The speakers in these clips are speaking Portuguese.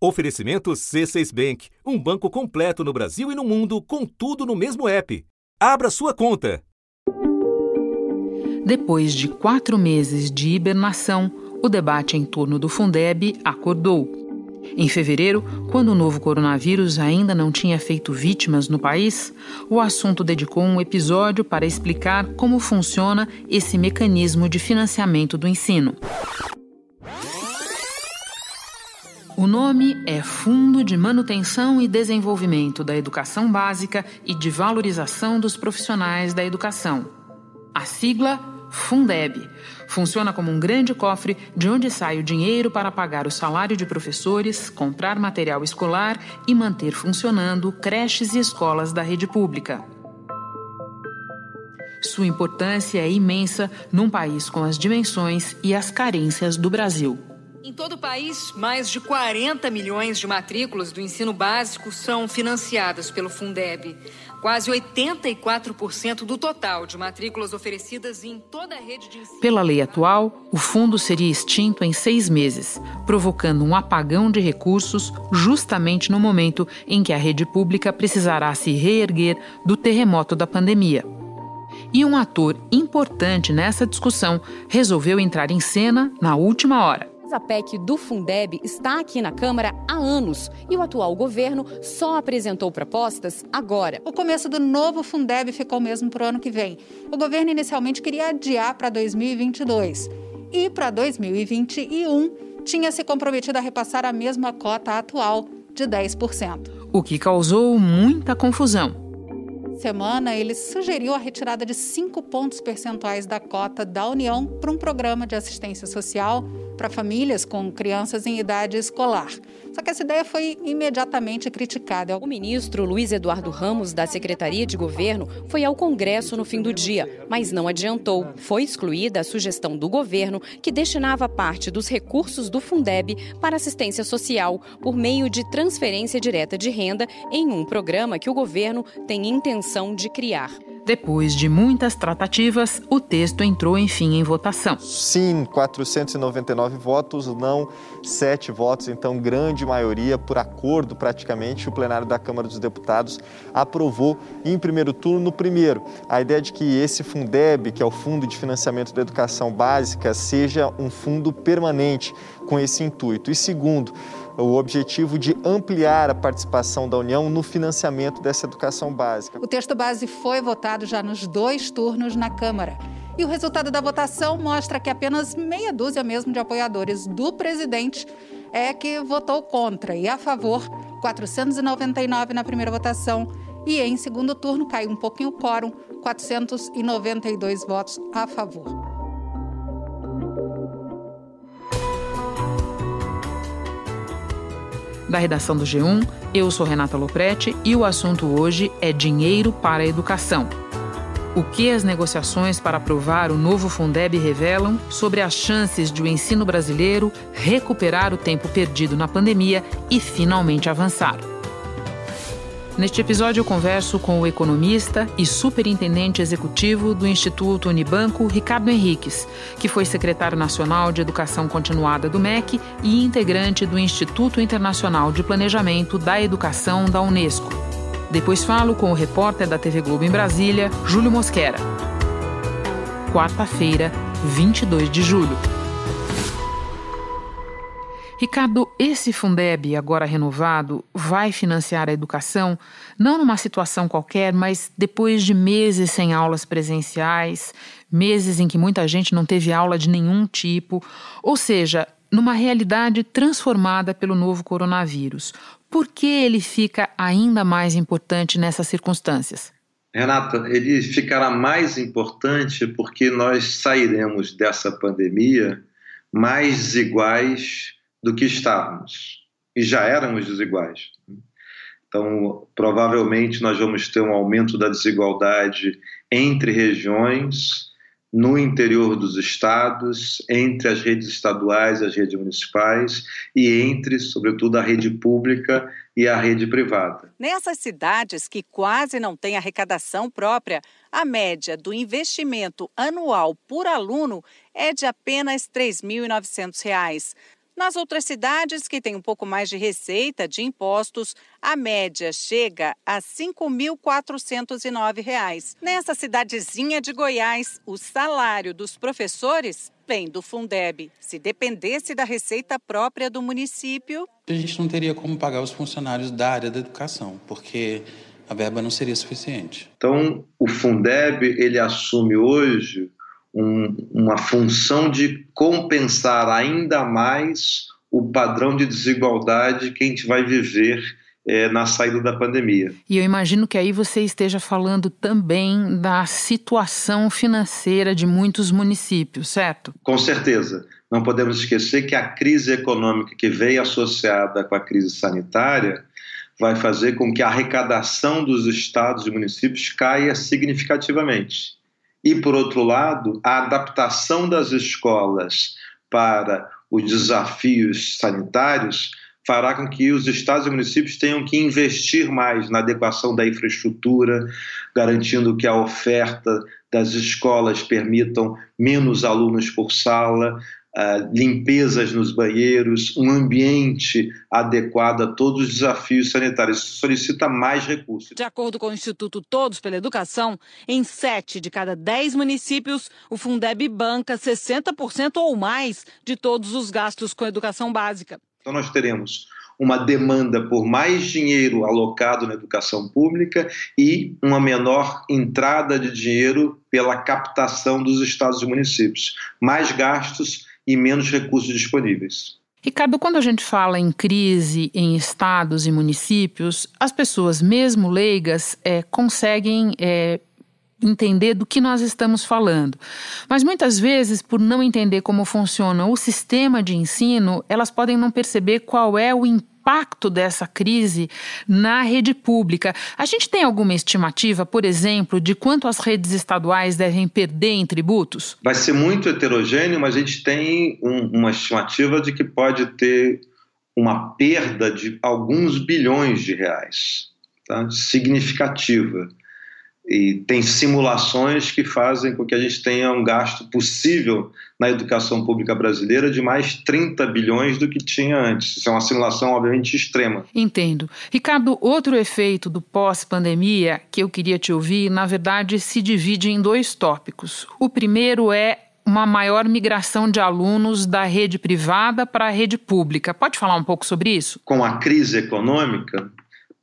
Oferecimento C6 Bank, um banco completo no Brasil e no mundo, com tudo no mesmo app. Abra sua conta. Depois de quatro meses de hibernação, o debate em torno do Fundeb acordou. Em fevereiro, quando o novo coronavírus ainda não tinha feito vítimas no país, o assunto dedicou um episódio para explicar como funciona esse mecanismo de financiamento do ensino. O nome é Fundo de Manutenção e Desenvolvimento da Educação Básica e de Valorização dos Profissionais da Educação. A sigla Fundeb funciona como um grande cofre de onde sai o dinheiro para pagar o salário de professores, comprar material escolar e manter funcionando creches e escolas da rede pública. Sua importância é imensa num país com as dimensões e as carências do Brasil. Em todo o país, mais de 40 milhões de matrículas do ensino básico são financiadas pelo Fundeb. Quase 84% do total de matrículas oferecidas em toda a rede de ensino. Pela lei atual, o fundo seria extinto em seis meses, provocando um apagão de recursos justamente no momento em que a rede pública precisará se reerguer do terremoto da pandemia. E um ator importante nessa discussão resolveu entrar em cena na última hora. A PEC do Fundeb está aqui na Câmara há anos e o atual governo só apresentou propostas agora. O começo do novo Fundeb ficou mesmo para o ano que vem. O governo inicialmente queria adiar para 2022 e para 2021 tinha se comprometido a repassar a mesma cota atual de 10%. O que causou muita confusão semana, ele sugeriu a retirada de 5 pontos percentuais da cota da União para um programa de assistência social para famílias com crianças em idade escolar. Só que essa ideia foi imediatamente criticada. O ministro Luiz Eduardo Ramos, da Secretaria de Governo, foi ao Congresso no fim do dia, mas não adiantou. Foi excluída a sugestão do governo que destinava parte dos recursos do Fundeb para assistência social por meio de transferência direta de renda em um programa que o governo tem intenção de criar. Depois de muitas tratativas, o texto entrou enfim em votação. Sim, 499 votos, não 7 votos, então grande maioria, por acordo praticamente, o plenário da Câmara dos Deputados aprovou em primeiro turno no primeiro. A ideia de que esse Fundeb, que é o Fundo de Financiamento da Educação Básica, seja um fundo permanente com esse intuito. E segundo, o objetivo de ampliar a participação da União no financiamento dessa educação básica. O texto base foi votado já nos dois turnos na Câmara. E o resultado da votação mostra que apenas meia dúzia mesmo de apoiadores do presidente é que votou contra e a favor, 499 na primeira votação. E em segundo turno caiu um pouquinho o quórum, 492 votos a favor. Da redação do G1. Eu sou Renata Loprete e o assunto hoje é dinheiro para a educação. O que as negociações para aprovar o novo Fundeb revelam sobre as chances de o ensino brasileiro recuperar o tempo perdido na pandemia e finalmente avançar? Neste episódio, eu converso com o economista e superintendente executivo do Instituto Unibanco, Ricardo Henriques, que foi secretário nacional de Educação Continuada do MEC e integrante do Instituto Internacional de Planejamento da Educação da Unesco. Depois falo com o repórter da TV Globo em Brasília, Júlio Mosquera. Quarta-feira, 22 de julho. Ricardo, esse Fundeb, agora renovado, vai financiar a educação, não numa situação qualquer, mas depois de meses sem aulas presenciais, meses em que muita gente não teve aula de nenhum tipo, ou seja, numa realidade transformada pelo novo coronavírus. Por que ele fica ainda mais importante nessas circunstâncias? Renata, ele ficará mais importante porque nós sairemos dessa pandemia mais desiguais do que estávamos. E já éramos desiguais. Então, provavelmente, nós vamos ter um aumento da desigualdade entre regiões, no interior dos estados, entre as redes estaduais as redes municipais e entre, sobretudo, a rede pública e a rede privada. Nessas cidades que quase não têm arrecadação própria, a média do investimento anual por aluno é de apenas R$ 3.900. Nas outras cidades que têm um pouco mais de receita de impostos, a média chega a R$ 5.409. Nessa cidadezinha de Goiás, o salário dos professores vem do Fundeb. Se dependesse da receita própria do município, a gente não teria como pagar os funcionários da área da educação, porque a verba não seria suficiente. Então, o Fundeb ele assume hoje um, uma função de compensar ainda mais o padrão de desigualdade que a gente vai viver é, na saída da pandemia. E eu imagino que aí você esteja falando também da situação financeira de muitos municípios, certo? Com certeza. Não podemos esquecer que a crise econômica que veio associada com a crise sanitária vai fazer com que a arrecadação dos estados e municípios caia significativamente. E, por outro lado, a adaptação das escolas para os desafios sanitários fará com que os estados e municípios tenham que investir mais na adequação da infraestrutura, garantindo que a oferta das escolas permitam menos alunos por sala, uh, limpezas nos banheiros, um ambiente adequado a todos os desafios sanitários. Isso solicita mais recursos. De acordo com o Instituto Todos pela Educação, em sete de cada dez municípios, o Fundeb banca 60% ou mais de todos os gastos com educação básica. Então, nós teremos uma demanda por mais dinheiro alocado na educação pública e uma menor entrada de dinheiro pela captação dos estados e municípios. Mais gastos e menos recursos disponíveis. Ricardo, quando a gente fala em crise em estados e municípios, as pessoas, mesmo leigas, é, conseguem é, entender do que nós estamos falando. Mas muitas vezes, por não entender como funciona o sistema de ensino, elas podem não perceber qual é o impacto dessa crise na rede pública. A gente tem alguma estimativa, por exemplo, de quanto as redes estaduais devem perder em tributos? Vai ser muito heterogêneo, mas a gente tem um, uma estimativa de que pode ter uma perda de alguns bilhões de reais, tá? significativa. E tem simulações que fazem com que a gente tenha um gasto possível na educação pública brasileira de mais 30 bilhões do que tinha antes. Isso é uma simulação, obviamente, extrema. Entendo. Ricardo, outro efeito do pós-pandemia que eu queria te ouvir, na verdade, se divide em dois tópicos. O primeiro é uma maior migração de alunos da rede privada para a rede pública. Pode falar um pouco sobre isso? Com a crise econômica,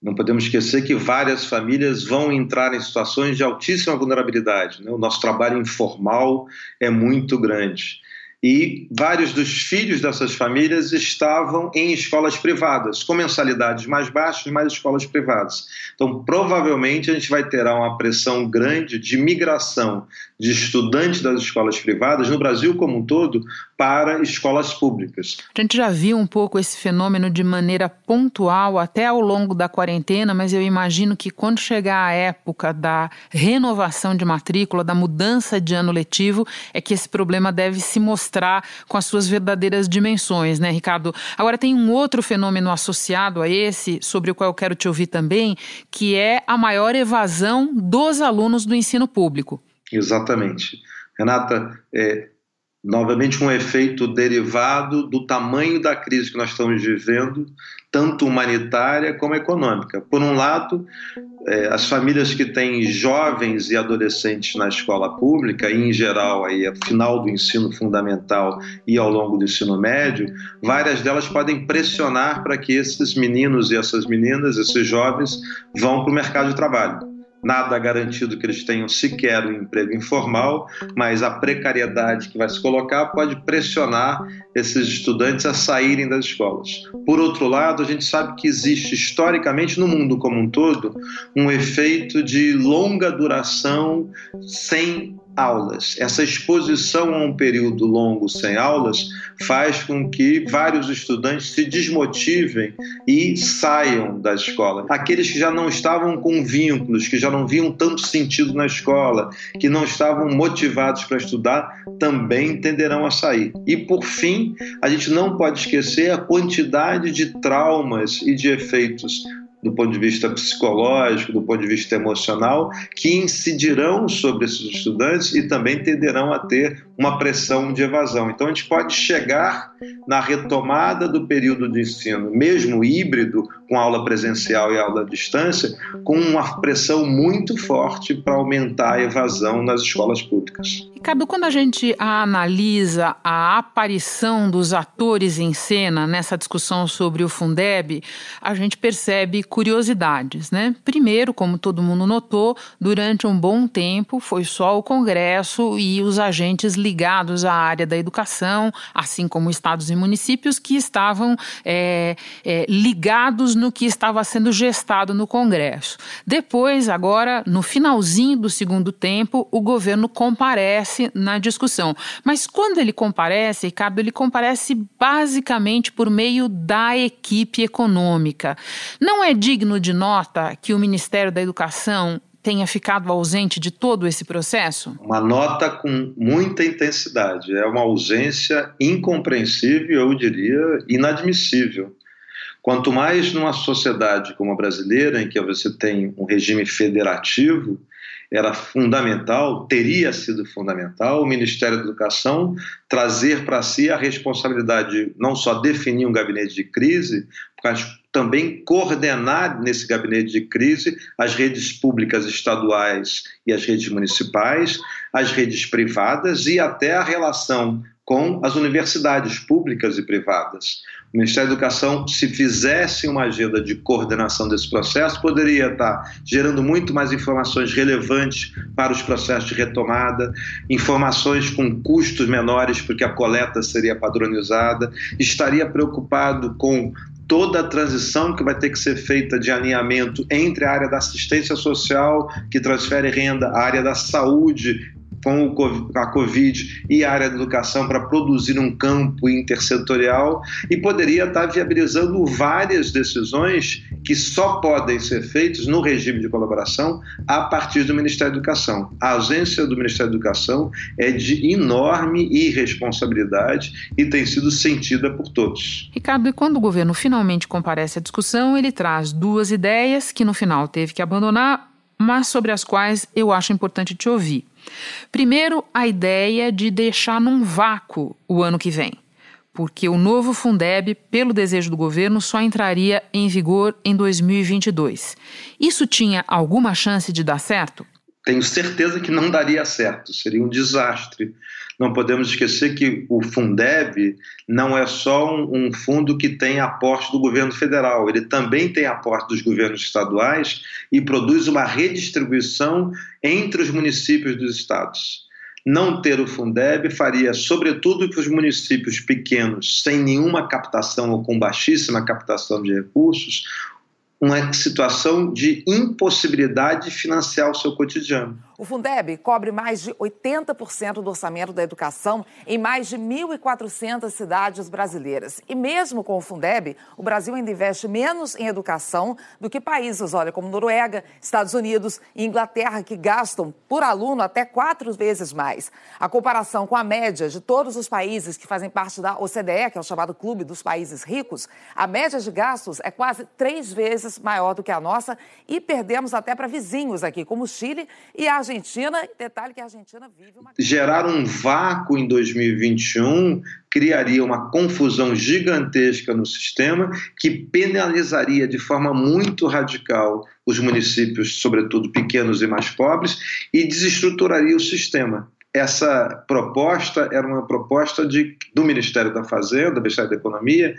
não podemos esquecer que várias famílias vão entrar em situações de altíssima vulnerabilidade. Né? O nosso trabalho informal é muito grande e vários dos filhos dessas famílias estavam em escolas privadas, com mensalidades mais baixas, mas escolas privadas. Então, provavelmente, a gente vai ter uma pressão grande de migração de estudantes das escolas privadas, no Brasil como um todo, para escolas públicas. A gente já viu um pouco esse fenômeno de maneira pontual até ao longo da quarentena, mas eu imagino que quando chegar a época da renovação de matrícula, da mudança de ano letivo, é que esse problema deve se mostrar com as suas verdadeiras dimensões, né, Ricardo? Agora, tem um outro fenômeno associado a esse, sobre o qual eu quero te ouvir também, que é a maior evasão dos alunos do ensino público. Exatamente. Renata, é, novamente um efeito derivado do tamanho da crise que nós estamos vivendo, tanto humanitária como econômica. Por um lado, é, as famílias que têm jovens e adolescentes na escola pública, e em geral aí, ao final do ensino fundamental e ao longo do ensino médio, várias delas podem pressionar para que esses meninos e essas meninas, esses jovens, vão para o mercado de trabalho nada garantido que eles tenham sequer um emprego informal, mas a precariedade que vai se colocar pode pressionar esses estudantes a saírem das escolas. Por outro lado, a gente sabe que existe historicamente no mundo como um todo um efeito de longa duração sem aulas. Essa exposição a um período longo sem aulas faz com que vários estudantes se desmotivem e saiam da escola. Aqueles que já não estavam com vínculos, que já não viam tanto sentido na escola, que não estavam motivados para estudar, também tenderão a sair. E por fim, a gente não pode esquecer a quantidade de traumas e de efeitos do ponto de vista psicológico, do ponto de vista emocional, que incidirão sobre esses estudantes e também tenderão a ter uma pressão de evasão. Então, a gente pode chegar na retomada do período de ensino, mesmo híbrido, com aula presencial e aula à distância, com uma pressão muito forte para aumentar a evasão nas escolas públicas. Ricardo, quando a gente analisa a aparição dos atores em cena nessa discussão sobre o Fundeb, a gente percebe curiosidades, né? Primeiro, como todo mundo notou, durante um bom tempo foi só o Congresso e os agentes ligados à área da educação, assim como estados e municípios, que estavam é, é, ligados no que estava sendo gestado no Congresso. Depois, agora, no finalzinho do segundo tempo, o governo comparece na discussão. Mas quando ele comparece, Ricardo, ele comparece basicamente por meio da equipe econômica. Não é digno de nota que o Ministério da Educação tenha ficado ausente de todo esse processo? Uma nota com muita intensidade. É uma ausência incompreensível, eu diria, inadmissível. Quanto mais numa sociedade como a brasileira, em que você tem um regime federativo, era fundamental, teria sido fundamental, o Ministério da Educação trazer para si a responsabilidade de não só definir um gabinete de crise, também coordenar nesse gabinete de crise as redes públicas estaduais e as redes municipais, as redes privadas e até a relação com as universidades públicas e privadas. O Ministério da Educação, se fizesse uma agenda de coordenação desse processo, poderia estar gerando muito mais informações relevantes para os processos de retomada, informações com custos menores, porque a coleta seria padronizada, estaria preocupado com toda a transição que vai ter que ser feita de alinhamento entre a área da assistência social, que transfere renda, a área da saúde, com a Covid e a área da educação para produzir um campo intersetorial e poderia estar viabilizando várias decisões que só podem ser feitas no regime de colaboração a partir do Ministério da Educação. A ausência do Ministério da Educação é de enorme irresponsabilidade e tem sido sentida por todos. Ricardo, e quando o governo finalmente comparece à discussão, ele traz duas ideias que no final teve que abandonar, mas sobre as quais eu acho importante te ouvir. Primeiro, a ideia de deixar num vácuo o ano que vem, porque o novo Fundeb, pelo desejo do governo, só entraria em vigor em 2022. Isso tinha alguma chance de dar certo? Tenho certeza que não daria certo, seria um desastre não podemos esquecer que o Fundeb não é só um, um, fundo que tem aporte do governo federal, ele também tem aporte dos governos estaduais e produz uma redistribuição entre os municípios dos estados. Não ter o Fundeb faria, sobretudo, que os municípios pequenos, sem nenhuma captação ou com baixíssima captação de recursos, uma situação de impossibilidade de financiar o seu cotidiano. O Fundeb cobre mais de 80% do orçamento da educação em mais de 1.400 cidades brasileiras. E mesmo com o Fundeb, o Brasil ainda investe menos em educação do que países, olha, como Noruega, Estados Unidos e Inglaterra, que gastam por aluno até quatro vezes mais. A comparação com a média de todos os países que fazem parte da OCDE, que é o chamado Clube dos Países Ricos, a média de gastos é quase três vezes maior do que a nossa e perdemos até para vizinhos aqui, como o Chile e a Argentina, detalhe que a Argentina vive uma. Gerar um vácuo em 2021 criaria uma confusão gigantesca no sistema que penalizaria de forma muito radical os municípios, sobretudo pequenos e mais pobres, e desestruturaria o sistema essa proposta era uma proposta de, do Ministério da Fazenda, do Ministério da Economia,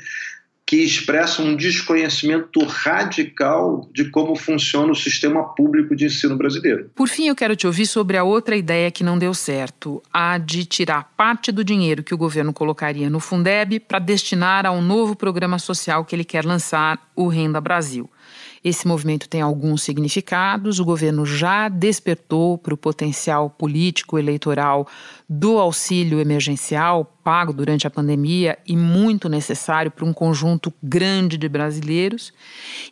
que expressam um desconhecimento radical de como funciona o sistema público de ensino brasileiro. Por fim, eu quero te ouvir sobre a outra ideia que não deu certo, a de tirar parte do dinheiro que o governo colocaria no Fundeb para destinar a um novo programa social que ele quer lançar, o Renda Brasil. Esse movimento tem alguns significados. O governo já despertou para o potencial político eleitoral do auxílio emergencial pago durante a pandemia e muito necessário para um conjunto grande de brasileiros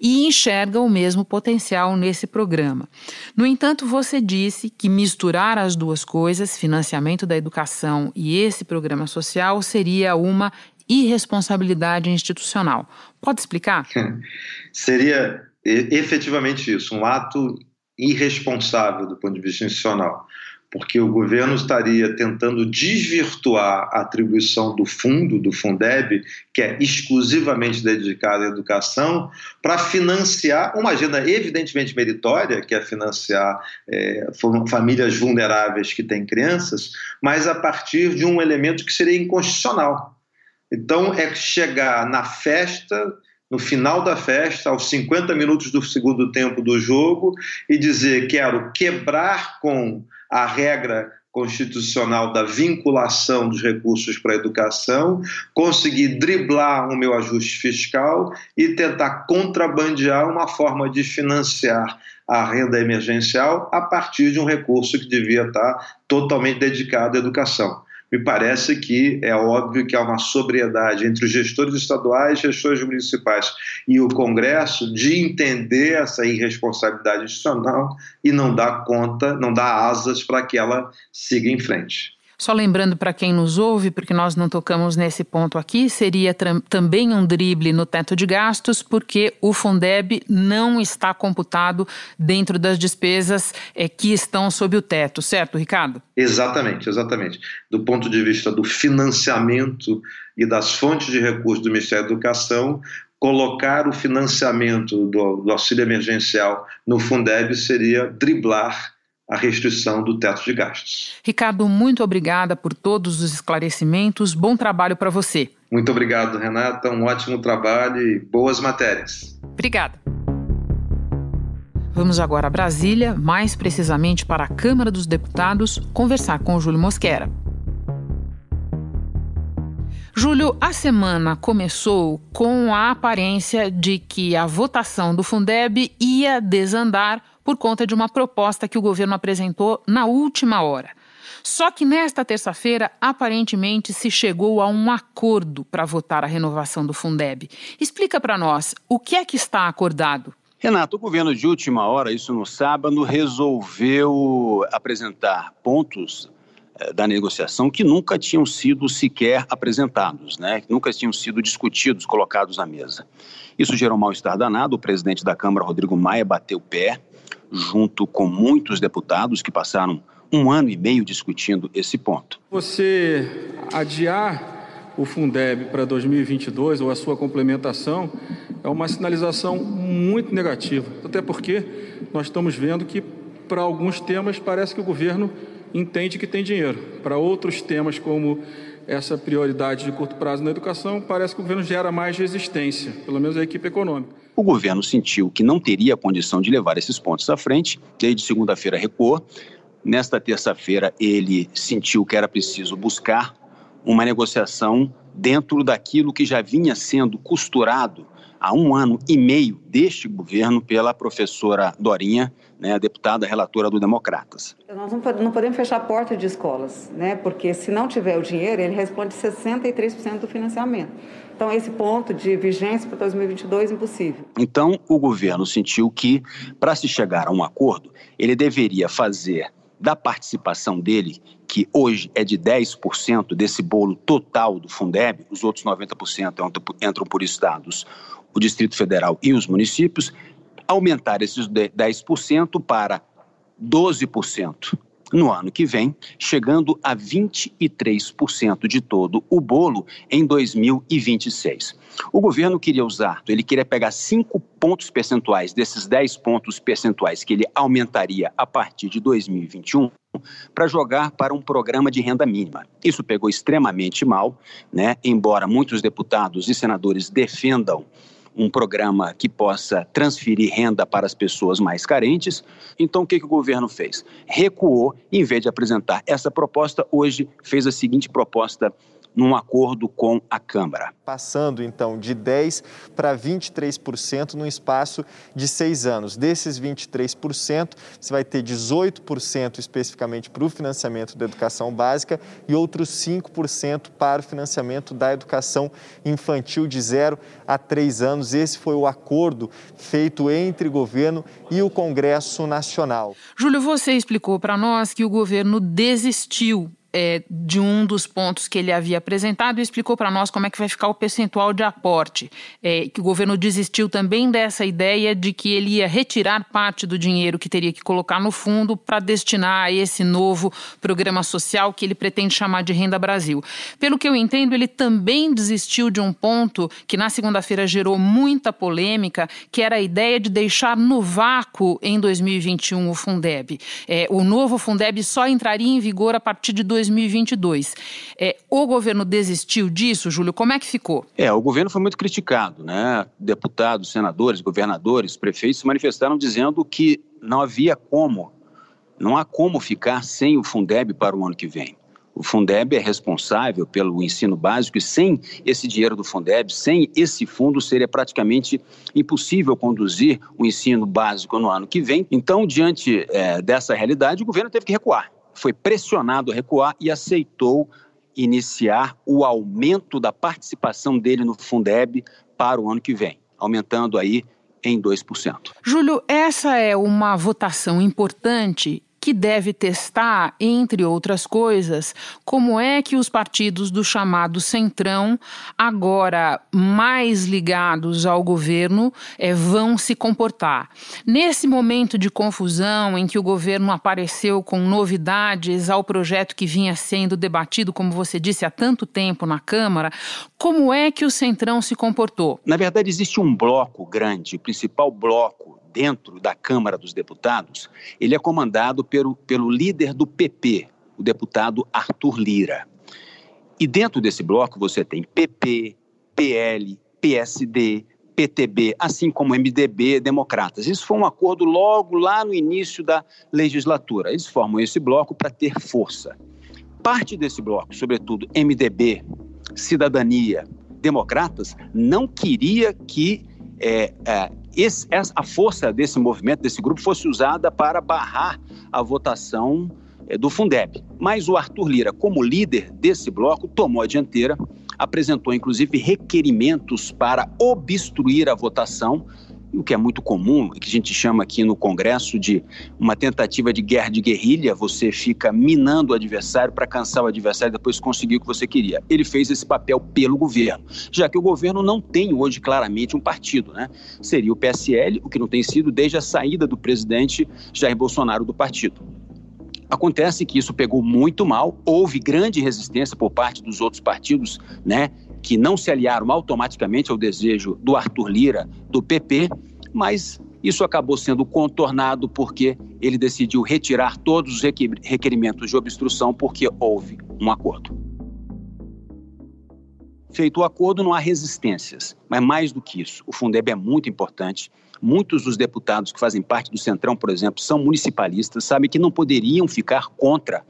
e enxerga o mesmo potencial nesse programa. No entanto, você disse que misturar as duas coisas, financiamento da educação e esse programa social, seria uma irresponsabilidade institucional. Pode explicar? Seria efetivamente isso, um ato irresponsável do ponto de vista institucional. porque o governo estaria tentando desvirtuar a atribuição do fundo, do Fundeb, que é exclusivamente dedicado à educação, para financiar uma agenda evidentemente meritória, que é financiar é, famílias vulneráveis que têm crianças, mas a partir de um elemento que seria inconstitucional. Então, é chegar na festa no final da festa, aos 50 minutos do segundo tempo do jogo, e dizer: quero quebrar com a regra constitucional da vinculação dos recursos para a educação, conseguir driblar o meu ajuste fiscal e tentar contrabandear uma forma de financiar a renda emergencial a partir de um recurso que devia estar totalmente dedicado à educação me parece que é óbvio que há uma sobriedade entre os gestores estaduais, gestores municipais e o Congresso de entender essa irresponsabilidade institucional e não dar conta, não dar asas para que ela siga em frente. Só lembrando para quem nos ouve, porque nós não tocamos nesse ponto aqui, seria também um drible no teto de gastos, porque o Fundeb não está computado dentro das despesas é, que estão sob o teto, certo, Ricardo? Exatamente, exatamente. Do ponto de vista do financiamento e das fontes de recursos do Ministério da Educação, colocar o financiamento do, do auxílio emergencial no Fundeb seria driblar a restrição do teto de gastos. Ricardo, muito obrigada por todos os esclarecimentos. Bom trabalho para você. Muito obrigado, Renata. Um ótimo trabalho e boas matérias. Obrigada. Vamos agora a Brasília, mais precisamente para a Câmara dos Deputados, conversar com o Júlio Mosquera. Júlio, a semana começou com a aparência de que a votação do Fundeb ia desandar por conta de uma proposta que o governo apresentou na última hora. Só que nesta terça-feira, aparentemente, se chegou a um acordo para votar a renovação do Fundeb. Explica para nós o que é que está acordado. Renato, o governo de última hora, isso no sábado, resolveu apresentar pontos eh, da negociação que nunca tinham sido sequer apresentados, né? que nunca tinham sido discutidos, colocados na mesa. Isso gerou um mal-estar danado. O presidente da Câmara, Rodrigo Maia, bateu pé junto com muitos deputados que passaram um ano e meio discutindo esse ponto. Você adiar o Fundeb para 2022 ou a sua complementação é uma sinalização muito negativa, até porque nós estamos vendo que para alguns temas parece que o governo entende que tem dinheiro, para outros temas como essa prioridade de curto prazo na educação, parece que o governo gera mais resistência, pelo menos a equipe econômica. O governo sentiu que não teria condição de levar esses pontos à frente, desde segunda-feira recuou. Nesta terça-feira, ele sentiu que era preciso buscar uma negociação dentro daquilo que já vinha sendo costurado há um ano e meio deste governo pela professora Dorinha, né, a deputada relatora do Democratas. Nós não podemos fechar a porta de escolas, né, porque se não tiver o dinheiro, ele responde 63% do financiamento. Então, esse ponto de vigência para 2022 é impossível. Então, o governo sentiu que, para se chegar a um acordo, ele deveria fazer da participação dele, que hoje é de 10% desse bolo total do Fundeb, os outros 90% entram por estados o Distrito Federal e os municípios, aumentar esses 10% para 12% no ano que vem, chegando a 23% de todo o bolo em 2026. O governo queria usar, ele queria pegar 5 pontos percentuais desses 10 pontos percentuais que ele aumentaria a partir de 2021 para jogar para um programa de renda mínima. Isso pegou extremamente mal, né? Embora muitos deputados e senadores defendam um programa que possa transferir renda para as pessoas mais carentes. Então, o que, que o governo fez? Recuou, em vez de apresentar essa proposta, hoje fez a seguinte proposta num acordo com a Câmara. Passando então de 10% para 23% no espaço de seis anos. Desses 23%, você vai ter 18% especificamente para o financiamento da educação básica e outros 5% para o financiamento da educação infantil de 0 a 3 anos. Esse foi o acordo feito entre o governo e o Congresso Nacional. Júlio, você explicou para nós que o governo desistiu é, de um dos pontos que ele havia apresentado e explicou para nós como é que vai ficar o percentual de aporte. É, que o governo desistiu também dessa ideia de que ele ia retirar parte do dinheiro que teria que colocar no fundo para destinar a esse novo programa social que ele pretende chamar de Renda Brasil. Pelo que eu entendo, ele também desistiu de um ponto que na segunda-feira gerou muita polêmica, que era a ideia de deixar no vácuo em 2021 o Fundeb. É, o novo Fundeb só entraria em vigor a partir de 2022. É, o governo desistiu disso, Júlio? Como é que ficou? É, o governo foi muito criticado, né? Deputados, senadores, governadores, prefeitos se manifestaram dizendo que não havia como, não há como ficar sem o Fundeb para o ano que vem. O Fundeb é responsável pelo ensino básico e sem esse dinheiro do Fundeb, sem esse fundo, seria praticamente impossível conduzir o ensino básico no ano que vem. Então, diante é, dessa realidade, o governo teve que recuar. Foi pressionado a recuar e aceitou iniciar o aumento da participação dele no Fundeb para o ano que vem, aumentando aí em 2%. Júlio, essa é uma votação importante que deve testar, entre outras coisas, como é que os partidos do chamado Centrão, agora mais ligados ao governo, é, vão se comportar. Nesse momento de confusão em que o governo apareceu com novidades ao projeto que vinha sendo debatido, como você disse, há tanto tempo na Câmara, como é que o Centrão se comportou? Na verdade, existe um bloco grande, o principal bloco dentro da Câmara dos Deputados, ele é comandado pelo, pelo líder do PP, o deputado Arthur Lira. E dentro desse bloco você tem PP, PL, PSD, PTB, assim como MDB, Democratas. Isso foi um acordo logo lá no início da legislatura. Eles formam esse bloco para ter força. Parte desse bloco, sobretudo MDB, Cidadania, Democratas, não queria que é, é, esse, a força desse movimento, desse grupo, fosse usada para barrar a votação é, do Fundeb. Mas o Arthur Lira, como líder desse bloco, tomou a dianteira, apresentou inclusive requerimentos para obstruir a votação o que é muito comum, que a gente chama aqui no Congresso de uma tentativa de guerra de guerrilha, você fica minando o adversário para cansar o adversário e depois conseguir o que você queria. Ele fez esse papel pelo governo, já que o governo não tem hoje claramente um partido, né? Seria o PSL, o que não tem sido desde a saída do presidente Jair Bolsonaro do partido. Acontece que isso pegou muito mal, houve grande resistência por parte dos outros partidos, né, que não se aliaram automaticamente ao desejo do Arthur Lira, do PP, mas isso acabou sendo contornado porque ele decidiu retirar todos os requerimentos de obstrução porque houve um acordo. Feito o acordo, não há resistências, mas mais do que isso, o Fundeb é muito importante. Muitos dos deputados que fazem parte do Centrão, por exemplo, são municipalistas, sabem que não poderiam ficar contra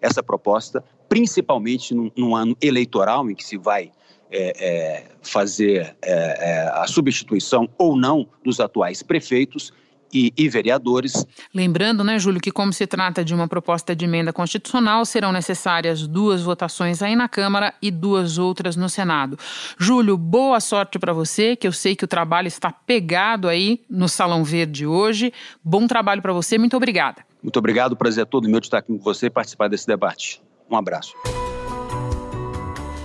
essa proposta, principalmente num, num ano eleitoral em que se vai é, é, fazer é, é, a substituição ou não dos atuais prefeitos e, e, vereadores. Lembrando, né, Júlio, que como se trata de uma proposta de emenda constitucional, serão necessárias duas votações aí na Câmara e duas outras no Senado. Júlio, boa sorte para você, que eu sei que o trabalho está pegado aí no Salão Verde hoje. Bom trabalho para você, muito obrigada. Muito obrigado, prazer é todo meu de estar aqui com você e participar desse debate. Um abraço.